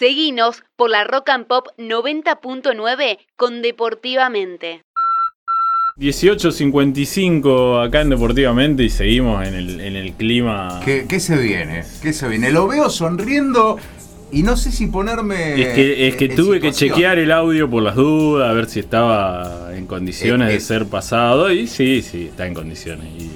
Seguinos por la Rock and Pop 90.9 con Deportivamente. 18.55 acá en Deportivamente y seguimos en el, en el clima. ¿Qué, ¿Qué se viene? ¿Qué se viene? Lo veo sonriendo y no sé si ponerme. Es que, es que en tuve que chequear el audio por las dudas, a ver si estaba en condiciones Eh, eh. de ser pasado. Y sí, sí, está en condiciones. Y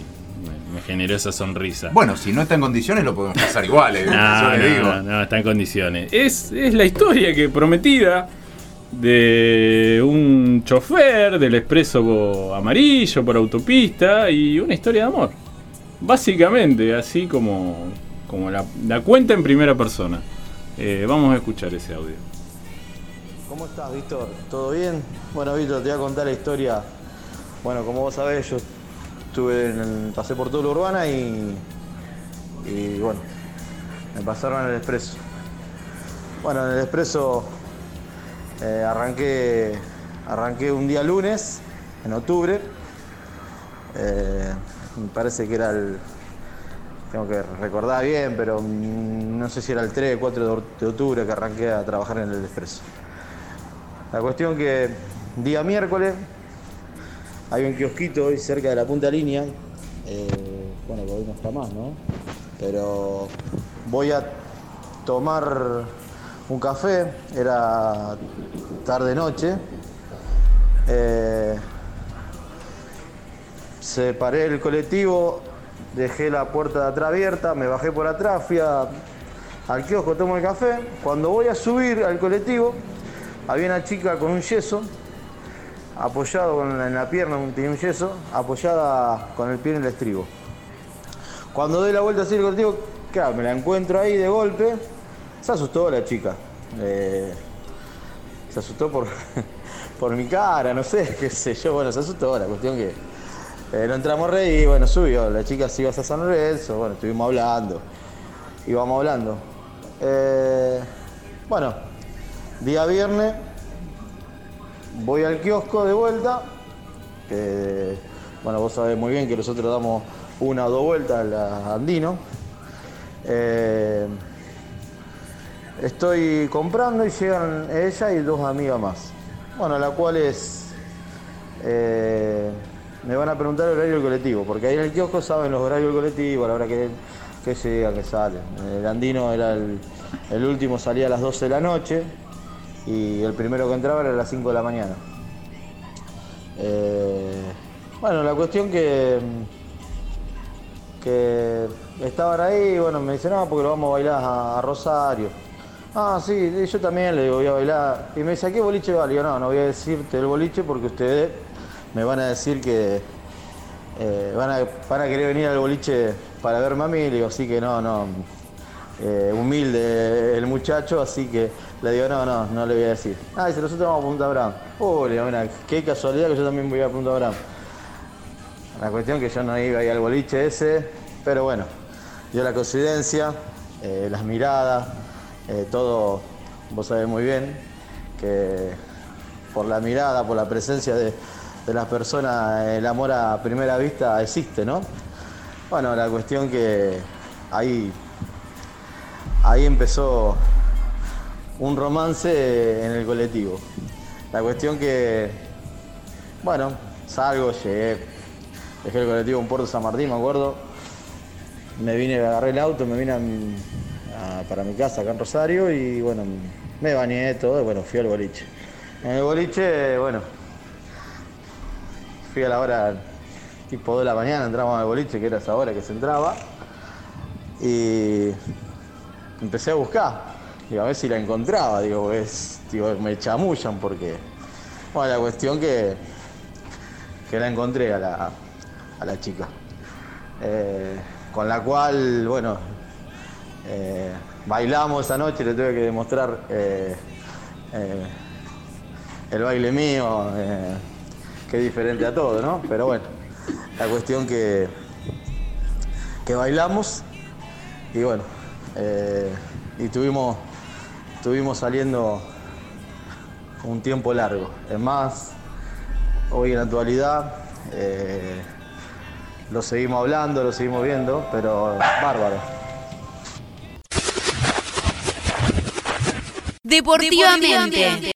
generó esa sonrisa. Bueno, si no está en condiciones lo podemos pasar igual, eh, No, yo le no, digo. no, no, está en condiciones. Es, es la historia que prometida de un chofer del expreso amarillo por autopista y una historia de amor. Básicamente, así como, como la, la cuenta en primera persona. Eh, vamos a escuchar ese audio. ¿Cómo estás, Víctor? ¿Todo bien? Bueno, Víctor, te voy a contar la historia. Bueno, como vos sabés, yo estuve en el- pasé por toda la urbana y, bueno, me pasaron el expreso. Bueno, en el expreso eh, arranqué, arranqué un día lunes, en octubre. Eh, me parece que era el, tengo que recordar bien, pero mm, no sé si era el 3 o 4 de or- de octubre que arranqué a trabajar en el expreso. La cuestión que día miércoles hay un kiosquito hoy cerca de la punta línea. eh, bueno, hoy no está más, ¿no? Pero voy a tomar un café, era tarde noche. Eh, separé el colectivo, dejé la puerta de atrás abierta, me bajé por atrás, fui al kiosco, tomo el café. Cuando voy a subir al colectivo, había una chica con un yeso, apoyado con la- en la pierna, tenía un yeso, apoyada con el pie en el estribo. Cuando doy la vuelta así al colectivo, claro, me la encuentro ahí de golpe, se asustó la chica. Eh, se asustó por, por mi cara, no sé, qué sé yo, bueno, se asustó, la cuestión que eh, no entramos reír, bueno, subió, la chica se iba a San Lorenzo, bueno, estuvimos hablando, íbamos hablando. Eh, bueno, día viernes, voy al kiosco de vuelta, que, bueno, vos sabés muy bien que nosotros damos una o dos vueltas a la Andino. Eh, Estoy comprando y llegan ella y dos amigas más. Bueno, la cual es. eh, me van a preguntar el horario del colectivo, porque ahí en el kiosco saben los horarios del colectivo, la hora que, que llega, que sale. El andino era el último, salía a las 12 de la noche y el primero que entraba era a las 5 de la mañana. Eh, bueno, la cuestión que que estaban ahí, bueno, me dicen, no, porque lo vamos a bailar a, Rosario. Ah, sí, yo también le digo, voy a bailar. Y me dice, ¿a qué boliche va? Le digo, no, no voy a decirte el boliche porque ustedes me van a decir que eh, van, a, van a querer venir al boliche para verme a mí. Le digo, así que no, no. Eh, humilde el muchacho, así que le digo, no, no, no le voy a decir. Ah, dice, nosotros vamos a Punta le digo, mira, qué casualidad que yo también voy a Punta Brava. La cuestión que yo no iba ahí al boliche ese, pero bueno, dio la coincidencia, eh, las miradas, eh, todo, vos sabés muy bien que por la mirada, por la presencia de, de las personas, el amor a primera vista existe, ¿no? Bueno, la cuestión que ahí, ahí empezó un romance en el colectivo. La cuestión que, bueno, salgo, llegué, dejé el colectivo en Puerto San Martín, me acuerdo. Me vine, agarré el auto, me vine para mi casa acá en Rosario y bueno, me bañé todo y bueno, fui al boliche. En el boliche, bueno, fui a la hora tipo 2 de la mañana, entramos al boliche, que era esa hora que se entraba, y empecé a buscar. Digo, a ver si la encontraba, digo, es, digo, me chamullan porque. Bueno, la cuestión que, que la encontré a la, a la chica. Eh, con la cual, bueno, eh, bailamos esa noche, le tuve que demostrar eh, el baile mío, que es diferente a todo, ¿no? Pero bueno, la cuestión que, que bailamos y bueno, y tuvimos, estuvimos saliendo un tiempo largo. Es más, hoy en la actualidad eh, lo seguimos hablando, lo seguimos viendo, pero bárbaro. Deportivamente.